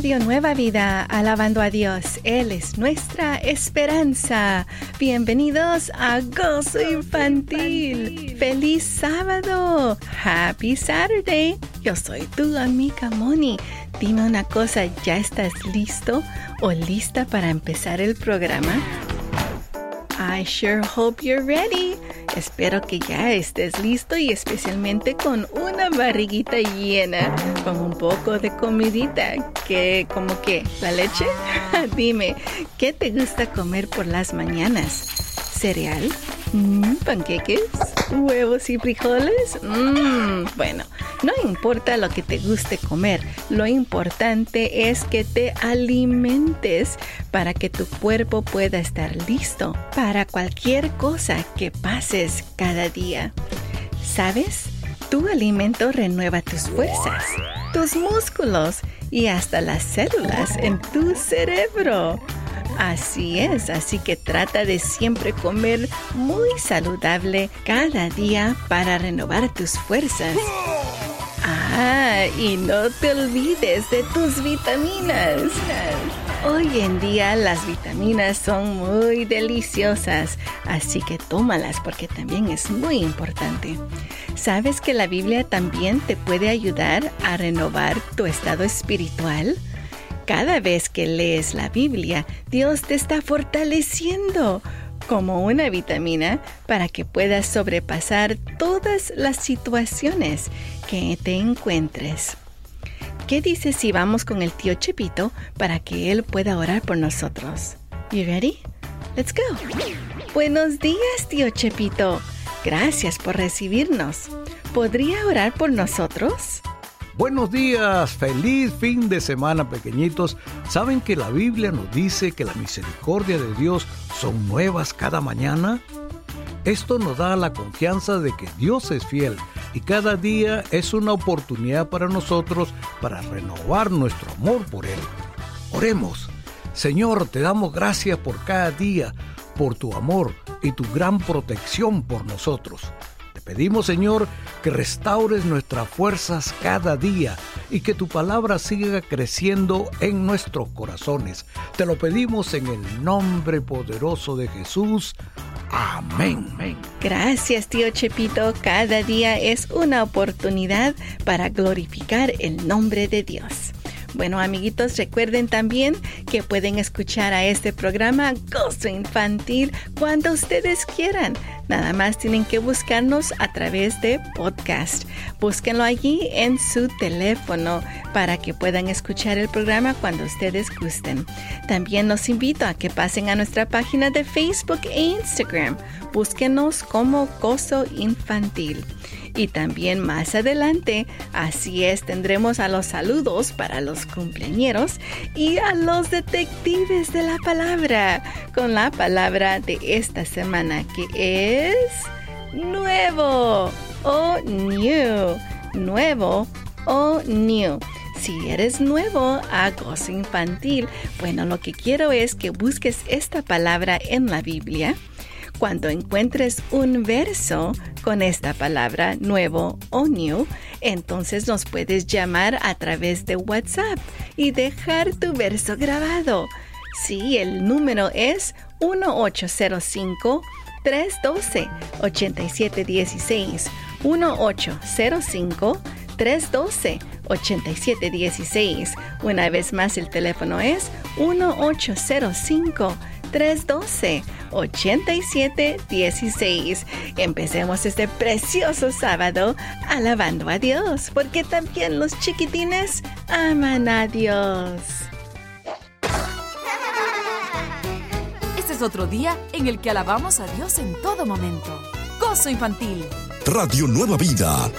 Radio Nueva Vida, alabando a Dios. Él es nuestra esperanza. Bienvenidos a Gozo Infantil. ¡Feliz sábado! ¡Happy Saturday! Yo soy tu amiga Moni. Dime una cosa, ¿ya estás listo o lista para empezar el programa? I sure hope you're ready. Espero que ya estés listo y especialmente con una barriguita llena, con un poco de comidita, que como que la leche. Dime, ¿qué te gusta comer por las mañanas? ¿Cereal? Mm, ¿Panqueques? ¿Huevos y frijoles? Mm, bueno, no importa lo que te guste comer, lo importante es que te alimentes para que tu cuerpo pueda estar listo para cualquier cosa que pases cada día. ¿Sabes? Tu alimento renueva tus fuerzas, tus músculos y hasta las células en tu cerebro. Así es, así que trata de siempre comer muy saludable cada día para renovar tus fuerzas. Ah, y no te olvides de tus vitaminas. Hoy en día las vitaminas son muy deliciosas, así que tómalas porque también es muy importante. ¿Sabes que la Biblia también te puede ayudar a renovar tu estado espiritual? Cada vez que lees la Biblia, Dios te está fortaleciendo como una vitamina para que puedas sobrepasar todas las situaciones que te encuentres. ¿Qué dices si vamos con el tío Chepito para que él pueda orar por nosotros? You ready? Let's go. Buenos días, tío Chepito. Gracias por recibirnos. ¿Podría orar por nosotros? Buenos días, feliz fin de semana pequeñitos. ¿Saben que la Biblia nos dice que la misericordia de Dios son nuevas cada mañana? Esto nos da la confianza de que Dios es fiel y cada día es una oportunidad para nosotros para renovar nuestro amor por Él. Oremos. Señor, te damos gracias por cada día, por tu amor y tu gran protección por nosotros. Pedimos, Señor, que restaures nuestras fuerzas cada día y que tu palabra siga creciendo en nuestros corazones. Te lo pedimos en el nombre poderoso de Jesús. Amén. Gracias, tío Chepito. Cada día es una oportunidad para glorificar el nombre de Dios. Bueno, amiguitos, recuerden también que pueden escuchar a este programa Gozo Infantil cuando ustedes quieran. Nada más tienen que buscarnos a través de podcast. Búsquenlo allí en su teléfono para que puedan escuchar el programa cuando ustedes gusten. También los invito a que pasen a nuestra página de Facebook e Instagram. Búsquenos como Gozo Infantil. Y también más adelante, así es, tendremos a los saludos para los cumpleaños y a los detectives de la palabra, con la palabra de esta semana que es nuevo o new, nuevo o new. Si eres nuevo a gozo infantil, bueno, lo que quiero es que busques esta palabra en la Biblia cuando encuentres un verso con esta palabra nuevo o new, entonces nos puedes llamar a través de WhatsApp y dejar tu verso grabado. Sí, el número es 1805 312 8716 1805 312 8716. Una vez más, el teléfono es 1805 312-8716. Empecemos este precioso sábado alabando a Dios, porque también los chiquitines aman a Dios. Es otro día en el que alabamos a Dios en todo momento. Gozo infantil. Radio Nueva Vida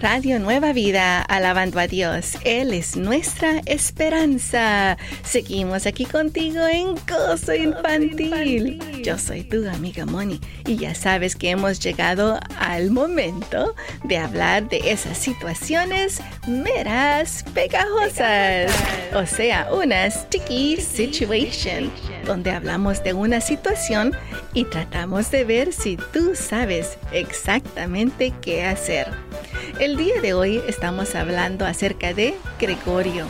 Radio Nueva Vida, alabando a Dios. Él es nuestra esperanza. Seguimos aquí contigo en Gozo Infantil. Yo soy tu amiga Moni y ya sabes que hemos llegado al momento de hablar de esas situaciones meras pegajosas. O sea, una sticky situation, donde hablamos de una situación y tratamos de ver si tú sabes exactamente qué hacer. El día de hoy estamos hablando acerca de Gregorio.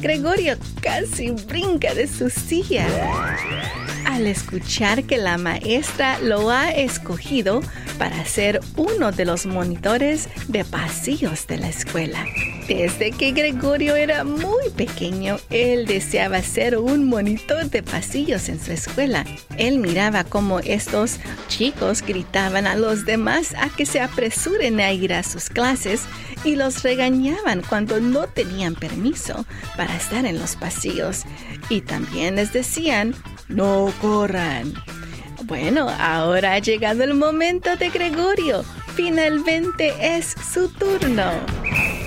Gregorio casi brinca de su silla al escuchar que la maestra lo ha escogido para ser uno de los monitores de pasillos de la escuela. Desde que Gregorio era muy pequeño, él deseaba ser un monitor de pasillos en su escuela. Él miraba cómo estos chicos gritaban a los demás a que se apresuren a ir a sus clases y los regañaban cuando no tenían permiso para estar en los pasillos. Y también les decían, no corran. Bueno, ahora ha llegado el momento de Gregorio. Finalmente es su turno.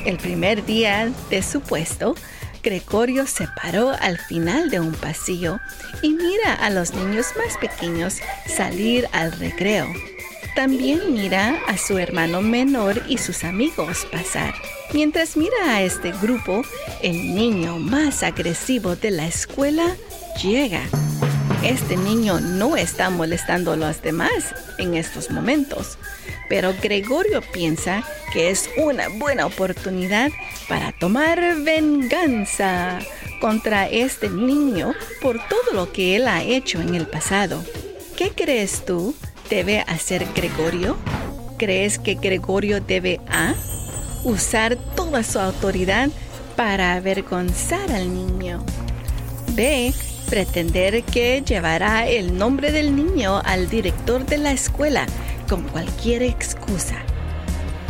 El primer día de su puesto, Gregorio se paró al final de un pasillo y mira a los niños más pequeños salir al recreo. También mira a su hermano menor y sus amigos pasar. Mientras mira a este grupo, el niño más agresivo de la escuela llega. Este niño no está molestando a los demás en estos momentos, pero Gregorio piensa que es una buena oportunidad para tomar venganza contra este niño por todo lo que él ha hecho en el pasado. ¿Qué crees tú debe hacer Gregorio? ¿Crees que Gregorio debe A? Usar toda su autoridad para avergonzar al niño. B pretender que llevará el nombre del niño al director de la escuela cualquier excusa.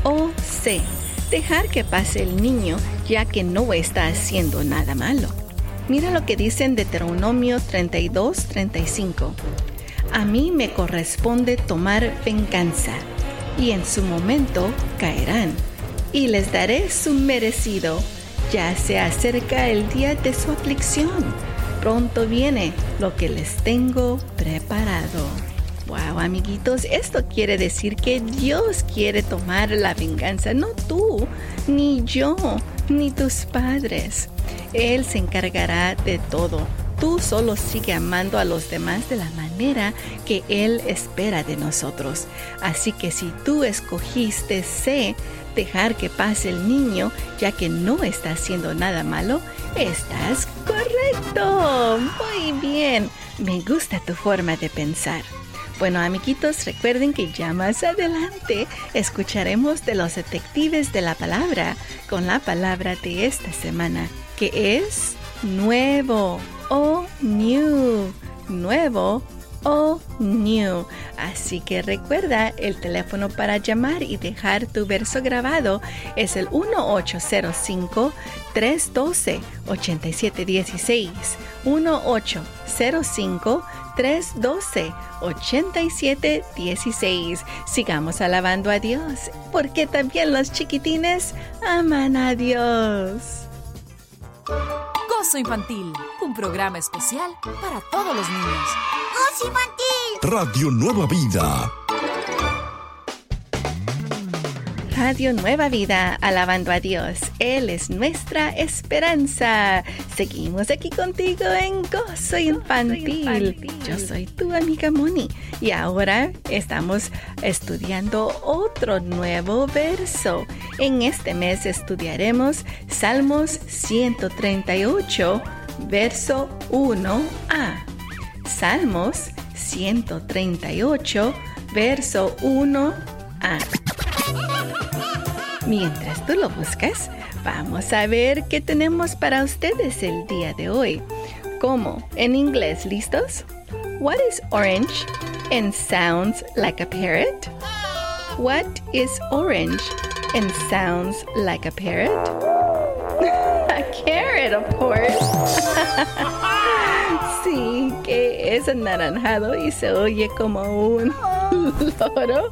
O C. Dejar que pase el niño ya que no está haciendo nada malo. Mira lo que dice en Deuteronomio 32-35. A mí me corresponde tomar venganza, y en su momento caerán, y les daré su merecido. Ya se acerca el día de su aflicción pronto viene lo que les tengo preparado. Wow, amiguitos, esto quiere decir que Dios quiere tomar la venganza, no tú, ni yo, ni tus padres. Él se encargará de todo. Tú solo sigue amando a los demás de la manera que Él espera de nosotros. Así que si tú escogiste C, dejar que pase el niño, ya que no está haciendo nada malo, estás correcto. Muy bien. Me gusta tu forma de pensar. Bueno, amiguitos, recuerden que ya más adelante escucharemos de los detectives de la palabra con la palabra de esta semana, que es nuevo o new. Nuevo o new. Así que recuerda, el teléfono para llamar y dejar tu verso grabado es el 1805 312 8716. 1805 312 8716. Sigamos alabando a Dios, porque también los chiquitines aman a Dios. Gozo Infantil, un programa especial para todos los niños. Gozo Infantil. Radio Nueva Vida. Radio Nueva Vida, alabando a Dios. Él es nuestra esperanza. Seguimos aquí contigo en Gozo Infantil. Yo soy tu amiga Moni y ahora estamos estudiando otro nuevo verso. En este mes estudiaremos Salmos 138, verso 1a. Salmos 138, verso 1a. Mientras tú lo buscas, vamos a ver qué tenemos para ustedes el día de hoy. ¿Cómo? En inglés, ¿listos? What is orange and sounds like a parrot? What is orange and sounds like a parrot? a carrot, of course. sí, que es anaranjado y se oye como un loro.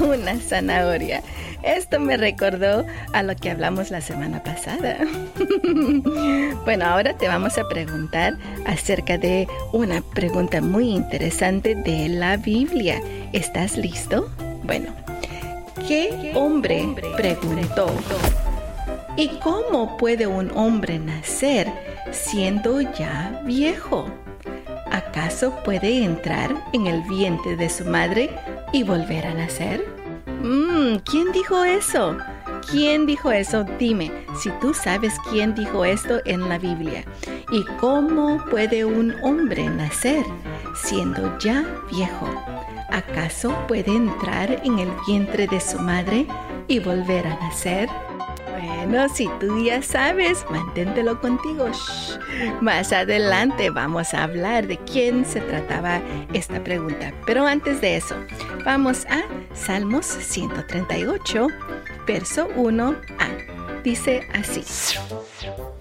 Una zanahoria. Esto me recordó a lo que hablamos la semana pasada. bueno, ahora te vamos a preguntar acerca de una pregunta muy interesante de la Biblia. ¿Estás listo? Bueno, ¿qué hombre preguntó? ¿Y cómo puede un hombre nacer siendo ya viejo? ¿Acaso puede entrar en el vientre de su madre y volver a nacer? Mmm, ¿quién dijo eso? ¿Quién dijo eso? Dime, si tú sabes quién dijo esto en la Biblia. ¿Y cómo puede un hombre nacer siendo ya viejo? ¿Acaso puede entrar en el vientre de su madre y volver a nacer? Bueno, si tú ya sabes, manténtelo contigo. Más adelante vamos a hablar de quién se trataba esta pregunta. Pero antes de eso, vamos a Salmos 138, verso 1a. Dice así.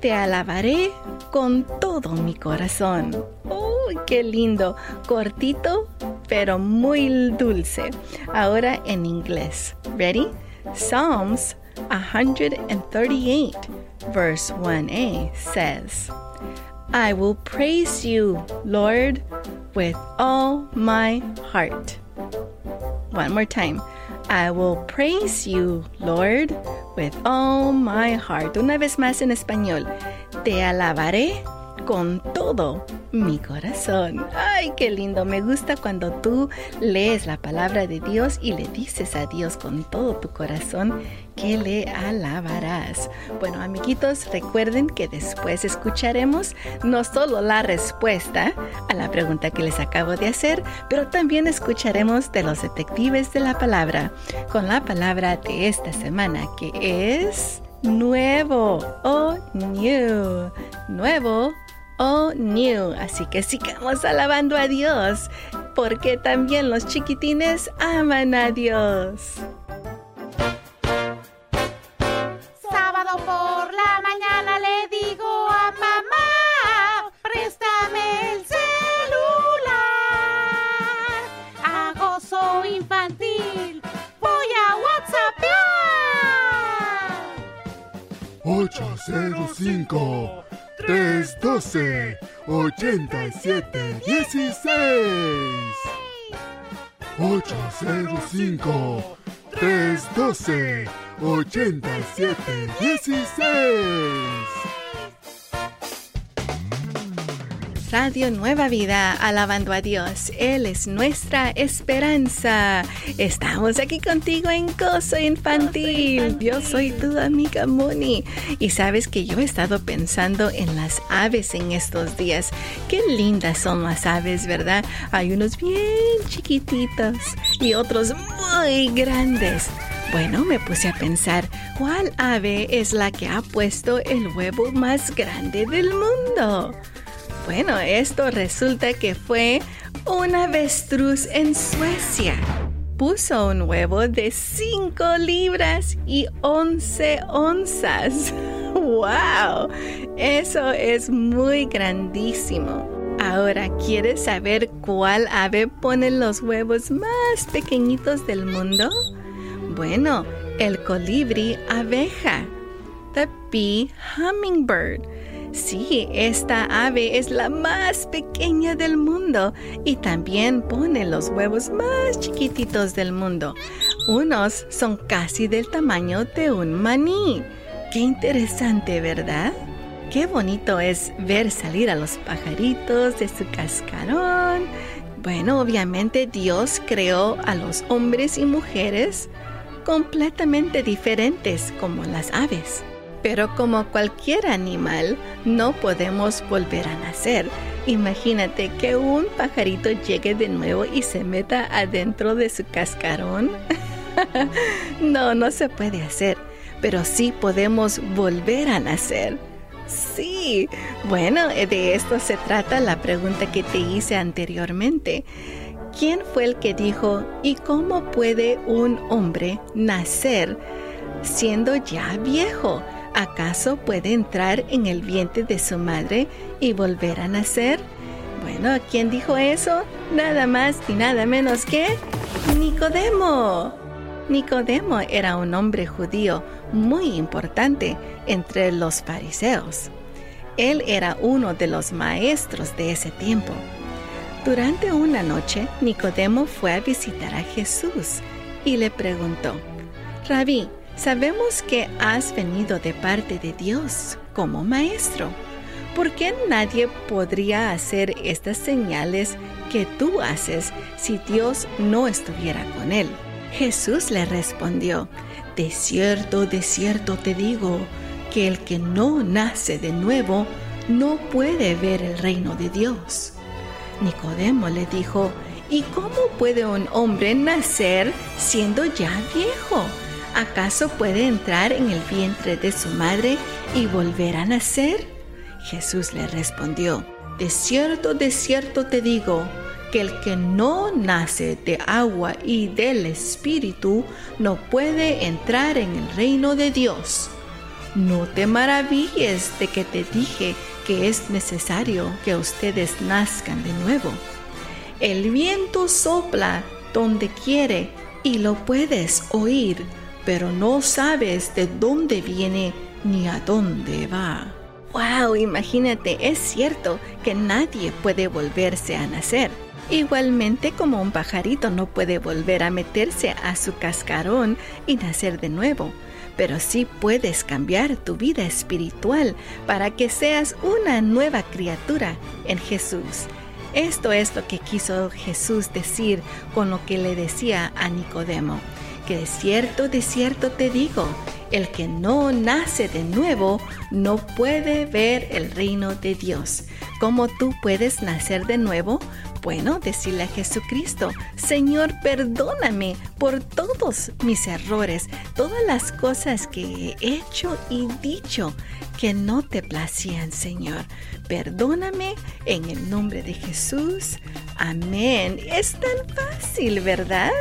Te alabaré con todo mi corazón. ¡Uy, qué lindo! Cortito, pero muy dulce. Ahora en inglés. ¿Ready? Psalms 138, verse 1a says, I will praise you, Lord, with all my heart. One more time. I will praise you, Lord, with all my heart. Una vez más en español. Te alabaré con todo mi corazón. Ay, qué lindo. Me gusta cuando tú lees la palabra de Dios y le dices a Dios con todo tu corazón que le alabarás. Bueno, amiguitos, recuerden que después escucharemos no solo la respuesta a la pregunta que les acabo de hacer, pero también escucharemos de los detectives de la palabra con la palabra de esta semana que es nuevo o new. Nuevo Oh new. Así que sigamos alabando a Dios, porque también los chiquitines aman a Dios. 805 312 87 16 805 312 87 16 Radio Nueva Vida, alabando a Dios. Él es nuestra esperanza. Estamos aquí contigo en Gozo Infantil. Yo soy tu amiga Moni. Y sabes que yo he estado pensando en las aves en estos días. Qué lindas son las aves, ¿verdad? Hay unos bien chiquititos y otros muy grandes. Bueno, me puse a pensar, ¿cuál ave es la que ha puesto el huevo más grande del mundo? Bueno, esto resulta que fue un avestruz en Suecia. Puso un huevo de 5 libras y 11 onzas. ¡Wow! Eso es muy grandísimo. Ahora, ¿quieres saber cuál ave pone los huevos más pequeñitos del mundo? Bueno, el colibrí abeja. The bee hummingbird. Sí, esta ave es la más pequeña del mundo y también pone los huevos más chiquititos del mundo. Unos son casi del tamaño de un maní. Qué interesante, ¿verdad? Qué bonito es ver salir a los pajaritos de su cascarón. Bueno, obviamente Dios creó a los hombres y mujeres completamente diferentes como las aves. Pero como cualquier animal, no podemos volver a nacer. Imagínate que un pajarito llegue de nuevo y se meta adentro de su cascarón. no, no se puede hacer, pero sí podemos volver a nacer. Sí, bueno, de esto se trata la pregunta que te hice anteriormente. ¿Quién fue el que dijo, ¿y cómo puede un hombre nacer siendo ya viejo? ¿Acaso puede entrar en el vientre de su madre y volver a nacer? Bueno, ¿quién dijo eso? Nada más y nada menos que Nicodemo. Nicodemo era un hombre judío muy importante entre los fariseos. Él era uno de los maestros de ese tiempo. Durante una noche, Nicodemo fue a visitar a Jesús y le preguntó, Rabí, sabemos que has venido de parte de Dios como maestro. ¿Por qué nadie podría hacer estas señales que tú haces si Dios no estuviera con él? Jesús le respondió, De cierto, de cierto te digo, que el que no nace de nuevo no puede ver el reino de Dios. Nicodemo le dijo, ¿y cómo puede un hombre nacer siendo ya viejo? ¿Acaso puede entrar en el vientre de su madre y volver a nacer? Jesús le respondió, De cierto, de cierto te digo, que el que no nace de agua y del Espíritu no puede entrar en el reino de Dios. No te maravilles de que te dije que es necesario que ustedes nazcan de nuevo. El viento sopla donde quiere y lo puedes oír, pero no sabes de dónde viene ni a dónde va. ¡Wow! Imagínate, es cierto que nadie puede volverse a nacer Igualmente como un pajarito no puede volver a meterse a su cascarón y nacer de nuevo, pero sí puedes cambiar tu vida espiritual para que seas una nueva criatura en Jesús. Esto es lo que quiso Jesús decir con lo que le decía a Nicodemo, que de cierto, de cierto te digo, el que no nace de nuevo no puede ver el reino de Dios. ¿Cómo tú puedes nacer de nuevo? Bueno, decirle a Jesucristo, Señor, perdóname por todos mis errores, todas las cosas que he hecho y dicho que no te placían, Señor. Perdóname en el nombre de Jesús. Amén. Es tan fácil, ¿verdad?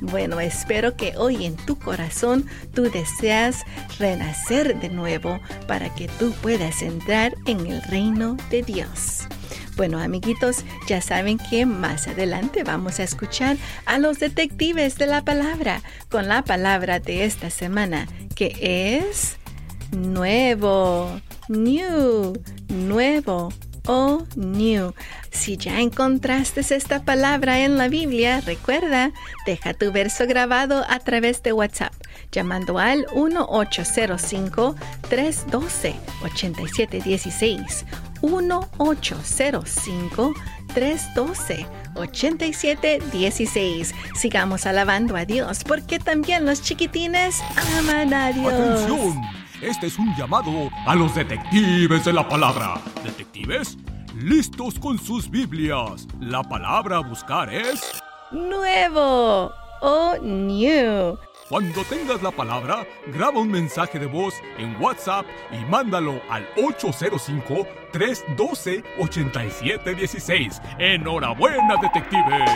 Bueno, espero que hoy en tu corazón tú deseas renacer de nuevo para que tú puedas entrar en el reino de Dios. Bueno, amiguitos, ya saben que más adelante vamos a escuchar a los detectives de la palabra con la palabra de esta semana, que es nuevo, new, nuevo o new. Si ya encontraste esta palabra en la Biblia, recuerda, deja tu verso grabado a través de WhatsApp llamando al 1-805-312-8716. 1-805-312-8716. Sigamos alabando a Dios porque también los chiquitines aman a Dios. ¡Atención! Este es un llamado a los detectives de la palabra. ¿Detectives? Listos con sus Biblias. La palabra a buscar es... Nuevo o new. Cuando tengas la palabra, graba un mensaje de voz en WhatsApp y mándalo al 805-312-8716. Enhorabuena, detective.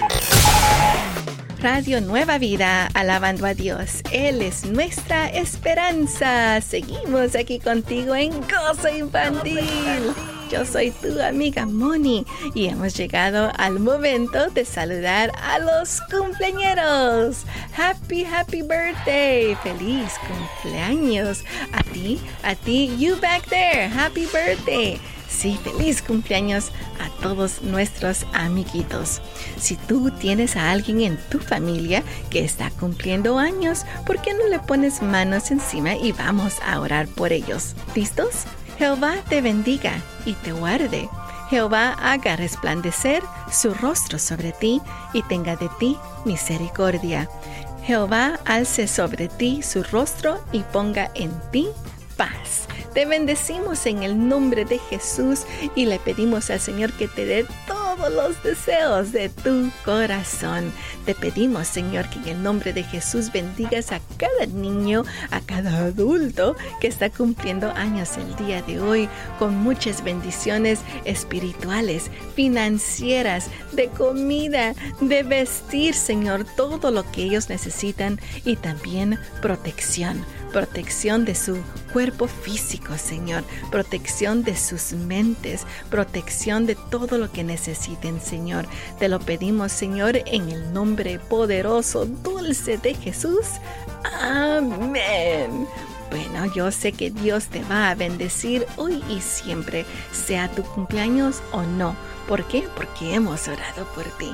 Radio Nueva Vida, alabando a Dios. Él es nuestra esperanza. Seguimos aquí contigo en Gozo Infantil. Yo soy tu amiga Moni y hemos llegado al momento de saludar a los cumpleaños. Happy, happy birthday. Feliz cumpleaños. A ti, a ti, you back there. Happy birthday. Sí, feliz cumpleaños a todos nuestros amiguitos. Si tú tienes a alguien en tu familia que está cumpliendo años, ¿por qué no le pones manos encima y vamos a orar por ellos? ¿Listos? Jehová te bendiga y te guarde. Jehová haga resplandecer su rostro sobre ti y tenga de ti misericordia. Jehová alce sobre ti su rostro y ponga en ti paz. Te bendecimos en el nombre de Jesús y le pedimos al Señor que te dé todos los deseos de tu corazón. Te pedimos, Señor, que en el nombre de Jesús bendigas a cada niño, a cada adulto que está cumpliendo años el día de hoy con muchas bendiciones espirituales, financieras, de comida, de vestir, Señor, todo lo que ellos necesitan y también protección protección de su cuerpo físico, Señor, protección de sus mentes, protección de todo lo que necesiten, Señor. Te lo pedimos, Señor, en el nombre poderoso, dulce de Jesús. Amén. Bueno, yo sé que Dios te va a bendecir hoy y siempre, sea tu cumpleaños o no. ¿Por qué? Porque hemos orado por ti.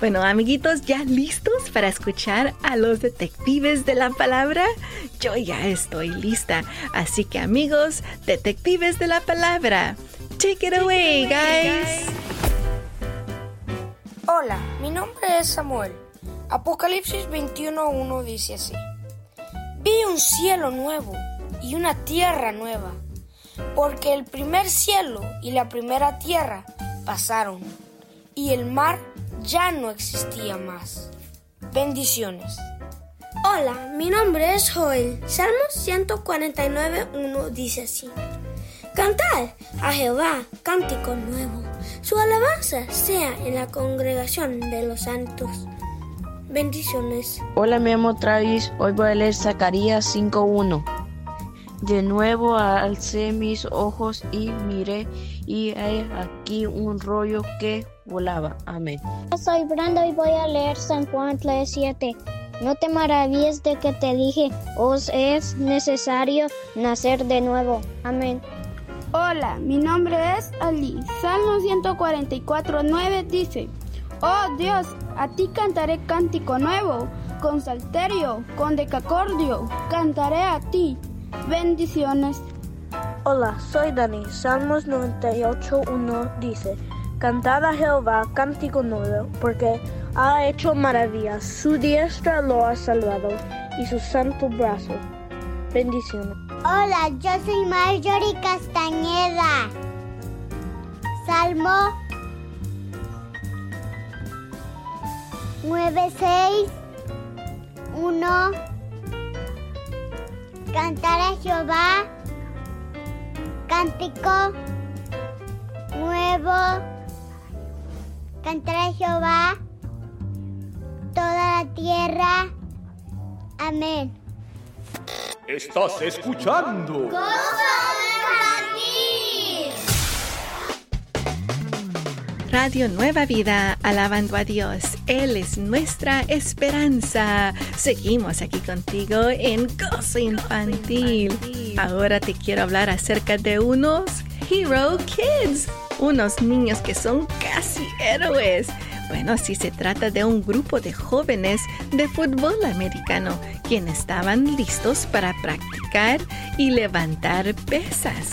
Bueno, amiguitos, ¿ya listos para escuchar a los detectives de la palabra? Yo ya estoy lista. Así que amigos, detectives de la palabra, take it away, guys. Hola, mi nombre es Samuel. Apocalipsis 21.1 dice así. Vi un cielo nuevo y una tierra nueva, porque el primer cielo y la primera tierra pasaron y el mar ya no existía más. Bendiciones. Hola, mi nombre es Joel. Salmo 149.1 dice así. Cantad a Jehová cántico nuevo. Su alabanza sea en la congregación de los santos. Bendiciones. Hola, me llamo Travis. Hoy voy a leer Zacarías 5.1. De nuevo alcé mis ojos y miré y hay aquí un rollo que volaba. Amén. Soy Brando y voy a leer San Juan 3.7. No te maravilles de que te dije, os es necesario nacer de nuevo. Amén. Hola, mi nombre es Ali. Salmo 144.9 dice, Oh Dios, a ti cantaré cántico nuevo, con salterio, con decacordio, cantaré a ti. Bendiciones. Hola, soy Dani. Salmos 98.1 dice, Cantad a Jehová cántico nuevo, porque ha hecho maravillas. Su diestra lo ha salvado y su santo brazo. Bendiciones. Hola, yo soy Marjorie Castañeda. Salmo 96.1 Cantar a Jehová Cántico nuevo. Cantar a Jehová toda la tierra. Amén. Estás escuchando. Radio Nueva Vida, alabando a Dios. Él es nuestra esperanza. Seguimos aquí contigo en Gozo Infantil. Ahora te quiero hablar acerca de unos Hero Kids, unos niños que son casi héroes. Bueno, sí se trata de un grupo de jóvenes de fútbol americano quienes estaban listos para practicar y levantar pesas.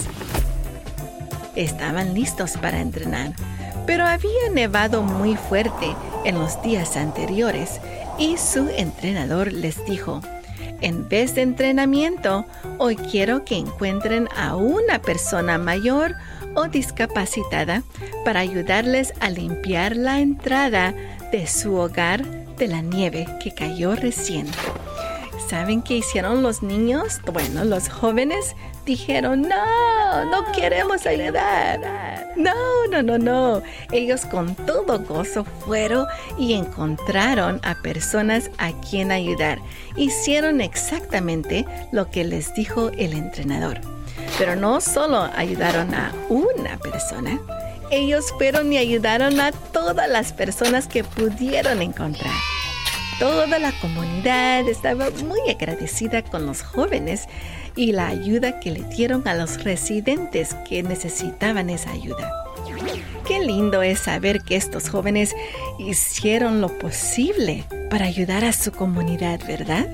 Estaban listos para entrenar pero había nevado muy fuerte en los días anteriores y su entrenador les dijo, en vez de entrenamiento, hoy quiero que encuentren a una persona mayor o discapacitada para ayudarles a limpiar la entrada de su hogar de la nieve que cayó recién. ¿Saben qué hicieron los niños? Bueno, los jóvenes dijeron, no, no queremos ayudar. No, no, no, no. Ellos con todo gozo fueron y encontraron a personas a quien ayudar. Hicieron exactamente lo que les dijo el entrenador. Pero no solo ayudaron a una persona, ellos fueron y ayudaron a todas las personas que pudieron encontrar. Toda la comunidad estaba muy agradecida con los jóvenes y la ayuda que le dieron a los residentes que necesitaban esa ayuda. Qué lindo es saber que estos jóvenes hicieron lo posible para ayudar a su comunidad, ¿verdad?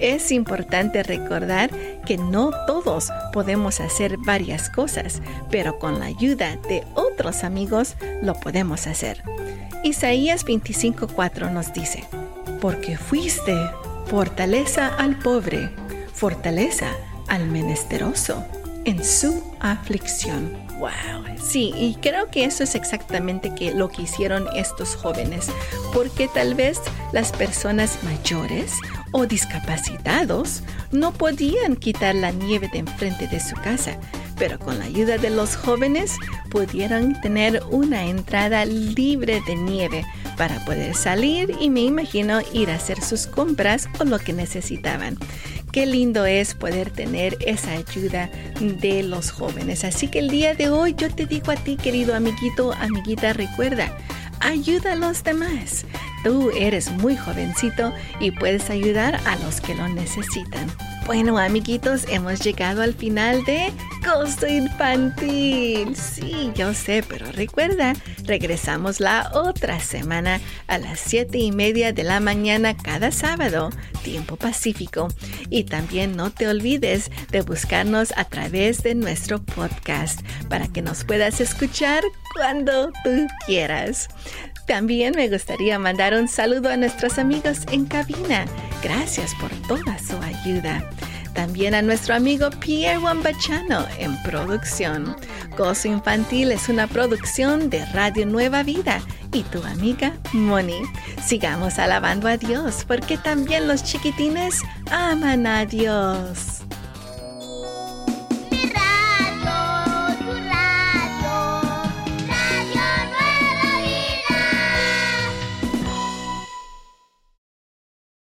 Es importante recordar que no todos podemos hacer varias cosas, pero con la ayuda de otros amigos lo podemos hacer. Isaías 25:4 nos dice, porque fuiste fortaleza al pobre, fortaleza al menesteroso en su aflicción. Wow, sí, y creo que eso es exactamente que lo que hicieron estos jóvenes, porque tal vez las personas mayores o discapacitados no podían quitar la nieve de enfrente de su casa, pero con la ayuda de los jóvenes pudieron tener una entrada libre de nieve para poder salir y me imagino ir a hacer sus compras o lo que necesitaban. Qué lindo es poder tener esa ayuda de los jóvenes. Así que el día de hoy yo te digo a ti, querido amiguito, amiguita, recuerda, ayuda a los demás. Tú eres muy jovencito y puedes ayudar a los que lo necesitan. Bueno, amiguitos, hemos llegado al final de Costo Infantil. Sí, yo sé, pero recuerda, regresamos la otra semana a las siete y media de la mañana cada sábado, tiempo pacífico. Y también no te olvides de buscarnos a través de nuestro podcast para que nos puedas escuchar cuando tú quieras. También me gustaría mandar un saludo a nuestros amigos en cabina. Gracias por toda su ayuda. También a nuestro amigo Pierre Wambachano en producción. Gozo Infantil es una producción de Radio Nueva Vida y tu amiga Moni. Sigamos alabando a Dios porque también los chiquitines aman a Dios.